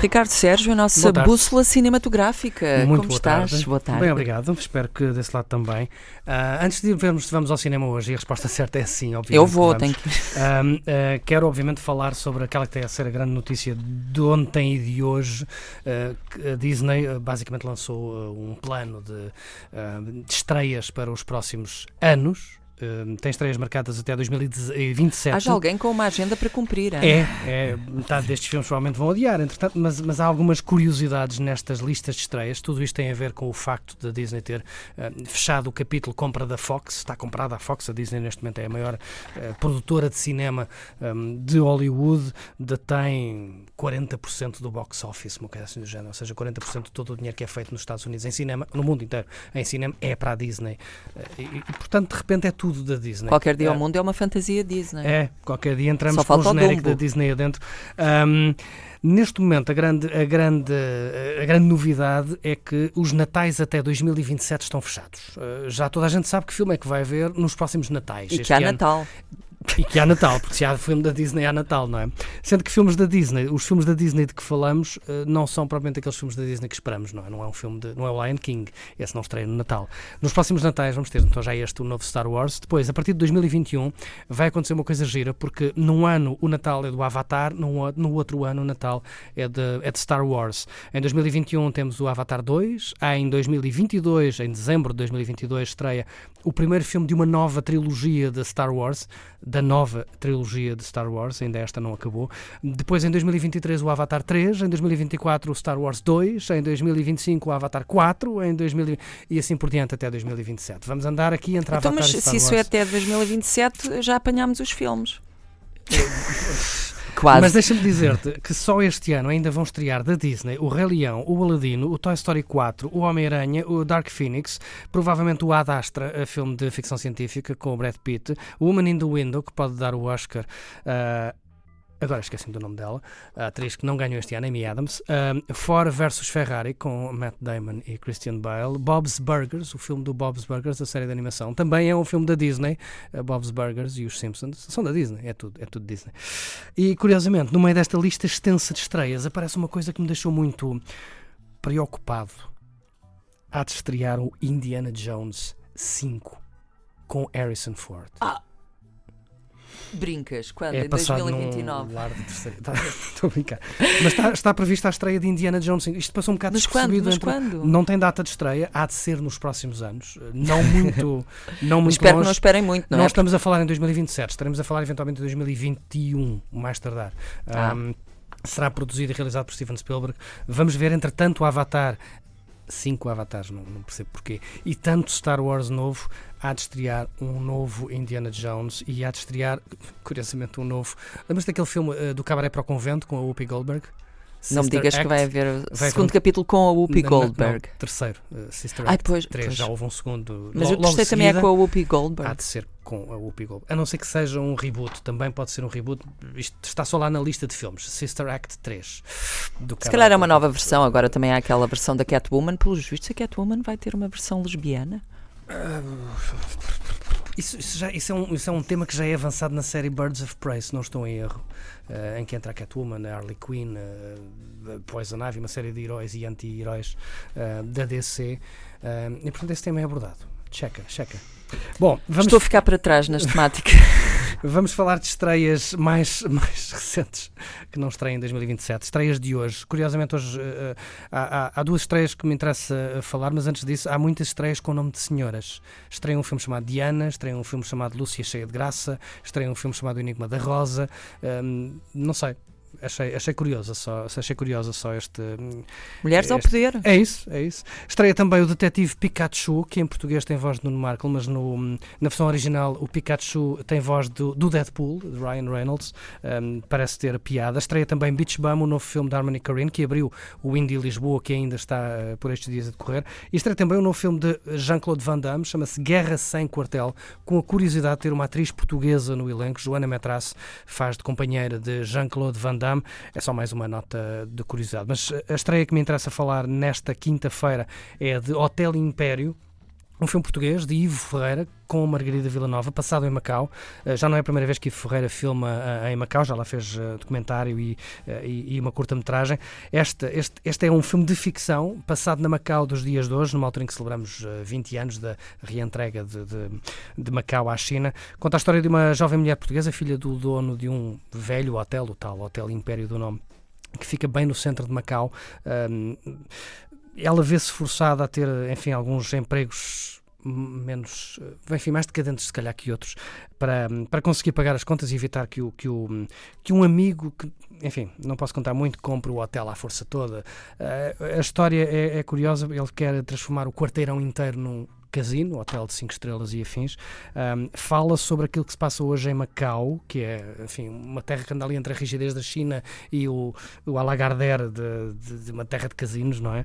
Ricardo Sérgio, a nossa bússola cinematográfica. Muito Como boa estás? tarde. Boa tarde. Bem, obrigado. Espero que desse lado também. Ah, antes de vermos se vamos ao cinema hoje, e a resposta certa é sim, obviamente. Eu vou, que tenho que. Ahm, ah, quero, obviamente, falar sobre aquela que tem a ser a grande notícia de ontem e de hoje. Ah, a Disney basicamente lançou um plano de, de estreias para os próximos anos. Ah, tem estreias marcadas até 2027. Haja alguém com uma agenda para cumprir. hein? É, é, metade destes filmes provavelmente vão odiar, entretanto, mas, mas há algumas curiosidades nestas listas de estreias. Tudo isto tem a ver com o facto da Disney ter eh, fechado o capítulo compra da Fox. Está comprada a Fox, a Disney neste momento é a maior eh, produtora de cinema ehm, de Hollywood, detém 40% do box office, uma coisa assim do género, ou seja, 40% de todo o dinheiro que é feito nos Estados Unidos em cinema, no mundo inteiro, em cinema, é para a Disney. Eh, E, e, portanto, de repente é tudo da Disney. Qualquer dia Eh, ao mundo é uma fantasia Disney. é, qualquer dia entramos com o genérico da Disney adentro. Ahm, neste momento, a grande, a, grande, a grande novidade é que os natais até 2027 estão fechados. Ah, já toda a gente sabe que filme é que vai haver nos próximos natais. E que há ano- Natal. E que há Natal, porque se há filme da Disney há Natal, não é? Sendo que filmes da Disney, os filmes da Disney de que falamos, eh, não são propriamente aqueles filmes da Disney que esperamos, não é? Não é um filme de, não é o Lion King, esse não estreia no Natal. Nos próximos Natais vamos ter então já este o novo Star Wars. Depois, a partir de 2021, vai acontecer uma coisa gira, porque num ano o Natal é do Avatar, no outro ano o Natal é de, é de Star Wars. Em 2021 temos o Avatar 2, há em 2022, em dezembro de 2022, estreia o primeiro filme de uma nova trilogia de Star Wars, da nova trilogia de Star Wars, ainda esta não acabou. Depois, em 2023, o Avatar 3, em 2024, o Star Wars 2, em 2025, o Avatar 4, em 2000, e assim por diante até 2027. Vamos andar aqui entre Então, Avatar mas e Star se isso é até 2027, já apanhámos os filmes. Quase. Mas deixa-me dizer-te que só este ano ainda vão estrear da Disney o Rei Leão, o Aladino, o Toy Story 4, o Homem-Aranha, o Dark Phoenix, provavelmente o Ad Astra, filme de ficção científica com o Brad Pitt, o Woman in the Window, que pode dar o Oscar. ah, Agora esqueci-me do nome dela, a atriz que não ganhou este ano, Amy Adams. Um, Ford versus Ferrari, com Matt Damon e Christian Bale. Bob's Burgers, o filme do Bob's Burgers, a série de animação. Também é um filme da Disney, uh, Bob's Burgers e os Simpsons. São da Disney, é tudo, é tudo Disney. E curiosamente, no meio desta lista extensa de estreias, aparece uma coisa que me deixou muito preocupado. Há de estrear o Indiana Jones 5 com Harrison Ford. Brincas, quando? É em passado 2029. num lar de terceira. Estou a brincar. Mas está, está prevista a estreia de Indiana Jones 5. Isto passou um bocado Mas quando? Mas entre- quando? Não tem data de estreia, há de ser nos próximos anos. Não muito, não muito Espero que não longe. esperem muito, não Nós é? estamos a falar em 2027, estaremos a falar eventualmente em 2021, o mais tardar. Ah. Um, será produzido e realizado por Steven Spielberg. Vamos ver, entretanto, o Avatar. Cinco avatares, não, não percebo porquê. E tanto Star Wars novo, há de estrear um novo Indiana Jones e há de estrear, curiosamente, um novo. Lembras daquele filme eh, do Cabaré para o Convento com a Whoopi Goldberg? Não me digas que Act? vai haver Vai segundo capítulo com a Whoopi Não, Goldberg. não, terceiro, eh, Sister Ai, Act pois, 3, pois. já houve um segundo. Mas Lo- o logo terceiro também é com a Whoopi Há Goldberg. de ser com a Whoopi Goldberg. A não ser que seja um reboot, também pode ser um reboot. Isto está só lá na lista de filmes. Sister Act 3. Do Se calhar é uma nova versão, agora também há aquela versão da Catwoman. Pelos vistos, a Catwoman vai ter uma versão lesbiana. Isso, isso já, isso, é um, isso é um tema que já é avançado na série Birds of Prey, se não estou em erro. eh, em que entra a Catwoman, a Harley Quinn, a Poison Ivy, uma série de heróis e anti-heróis eh, da DC. e portanto esse tema é abordado. Checa, checa. Bom, vamos Estou a ficar para trás nas temáticas. Vamos falar de estreias mais, mais recentes que não estreiam em 2027. Estreias de hoje. Curiosamente, hoje eh, eh, há, há- há duas estreias que me interessa eh, falar, mas antes disso, há muitas estreias com o nome de senhoras. Estreia um filme chamado Diana, estreia um filme chamado Lúcia Cheia de Graça, estreia um filme chamado Enigma da Rosa. Hum, não sei. Achei, achei curiosa só, achei curiosa só este. Mulheres ao Este- poder. É isso, é isso. Estreia também o Detetive Pikachu, que em português tem voz de Nuno Markle, mas no, na versão original o Pikachu tem voz do, do Deadpool, de Ryan Reynolds. Um, parece ter piada. Estreia também Beach Bum, o novo filme de Harmony Korine, que abriu o Indie Lisboa, que ainda está uh, por estes dias a decorrer. E estreia também o novo filme de Jean-Claude Van Damme, chama-se Guerra Sem Quartel, com a curiosidade de ter uma atriz portuguesa no elenco. Joana Metrasse faz de companheira de Jean-Claude Van Damme. É só mais uma nota de curiosidade. Mas a estreia que me interessa falar nesta quinta-feira é de Hotel Império. Um filme português de Ivo Ferreira com Margarida Villanova, passado em Macau. Uh, já não é a primeira vez que Ivo Ferreira filma uh, em Macau, já lá fez uh, documentário e, e, e uma curta-metragem. Este, este, este é um filme de ficção, passado na Macau dos dias de hoje, numa altura em que celebramos 20 anos da reentrega de, de, de, Macau à China. Conta a história de uma jovem mulher portuguesa, filha do dono de um velho hotel, o tal Hotel Império do Nome que fica bem no centro de Macau ela vê-se forçada a ter, enfim, alguns empregos menos, enfim, mais decadentes se calhar que outros, para, para conseguir pagar as contas e evitar que, o, que, o, que um amigo, que, enfim, não posso contar muito, compre o hotel à força toda. Uh, a história é, é, curiosa, ele quer transformar o quarteirão inteiro num, casino, hotel de 5 estrelas e afins, um, fala sobre aquilo que se passa hoje em Macau, que é, enfim, uma terra que anda ali entre a rigidez da China e o, o Alagardère de, de, de uma terra de casinos, não é?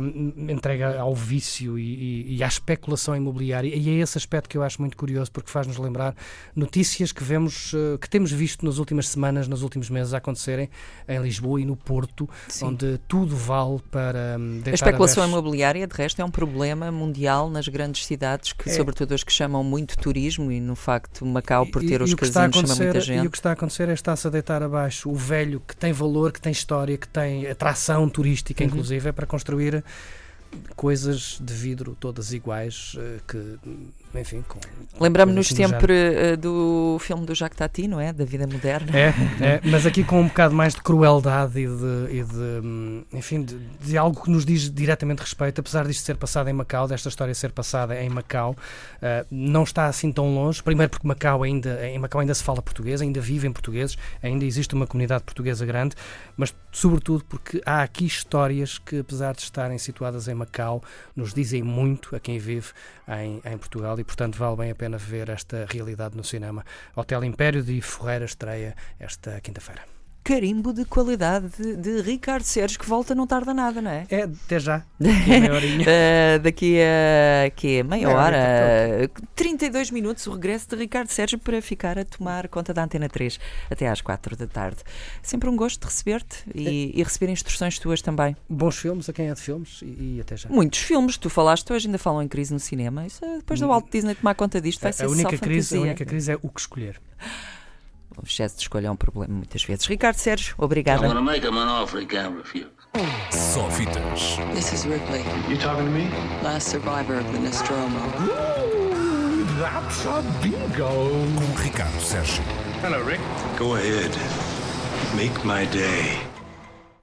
Um, entrega ao vício e, e, e, à especulação imobiliária, e é esse aspecto que eu acho muito curioso, porque faz-nos lembrar notícias que vemos, uh, que temos visto nas últimas semanas, nos últimos meses a acontecerem em Lisboa e no Porto, Sim. onde tudo vale para um, A especulação imobiliária, de resto, é um problema mundial nas grandes grandes cidades, que, é. sobretudo as que chamam muito turismo, e no facto Macau, por ter e, os casinos, chama muita gente. E o que está a acontecer é está-se a deitar abaixo o velho que tem valor, que tem história, que tem atração turística, uhum. inclusive, é para construir coisas de vidro todas iguais eh, que enfim, com. Lembramos-nos sempre uh, do filme do Jacques Tati, não é? Da vida moderna. É, é, mas aqui com um bocado mais de crueldade e de, e de hum, enfim, de, de, algo que nos diz diretamente respeito, apesar disto ser passado em Macau, desta história ser passada em Macau, uh, não está assim tão longe. Primeiro porque Macau ainda, em Macau ainda se fala português, ainda vivem portugueses, ainda existe uma comunidade portuguesa grande, mas sobretudo porque há aqui histórias que, apesar de estarem situadas em Macau, nos dizem muito a quem vive em, em Portugal e, portanto, vale bem a pena ver esta realidade no cinema. Hotel Império de Ferreira estreia esta quinta-feira carimbo de qualidade de, de, Ricardo Sérgio, que volta não tarda nada, não é? É, até já. Daqui a uh, daqui a que meia hora, 32 minutos, o regresso de Ricardo Sérgio para ficar a tomar conta da Antena 3 até às 4 da tarde. Sempre um gosto de receber-te e, é. e, receber instruções tuas também. Bons filmes, a quem é de filmes e, e, até já. Muitos filmes, tu falaste hoje, ainda falam em crise no cinema. Isso, é depois do Walt Disney tomar conta disto vai a, ser a única só crise, A única crise é o que escolher. O excesso de escolha é um problema muitas vezes. Ricardo Sérgio, obrigada. I'm make him an offer he can't refuse. Só fitas. This is Ripley. You talking to me? Last survivor of the Nostromo. Ooh, that's a bingo. Com Ricardo Sérgio. Hello, Rick. Go ahead. Make my day.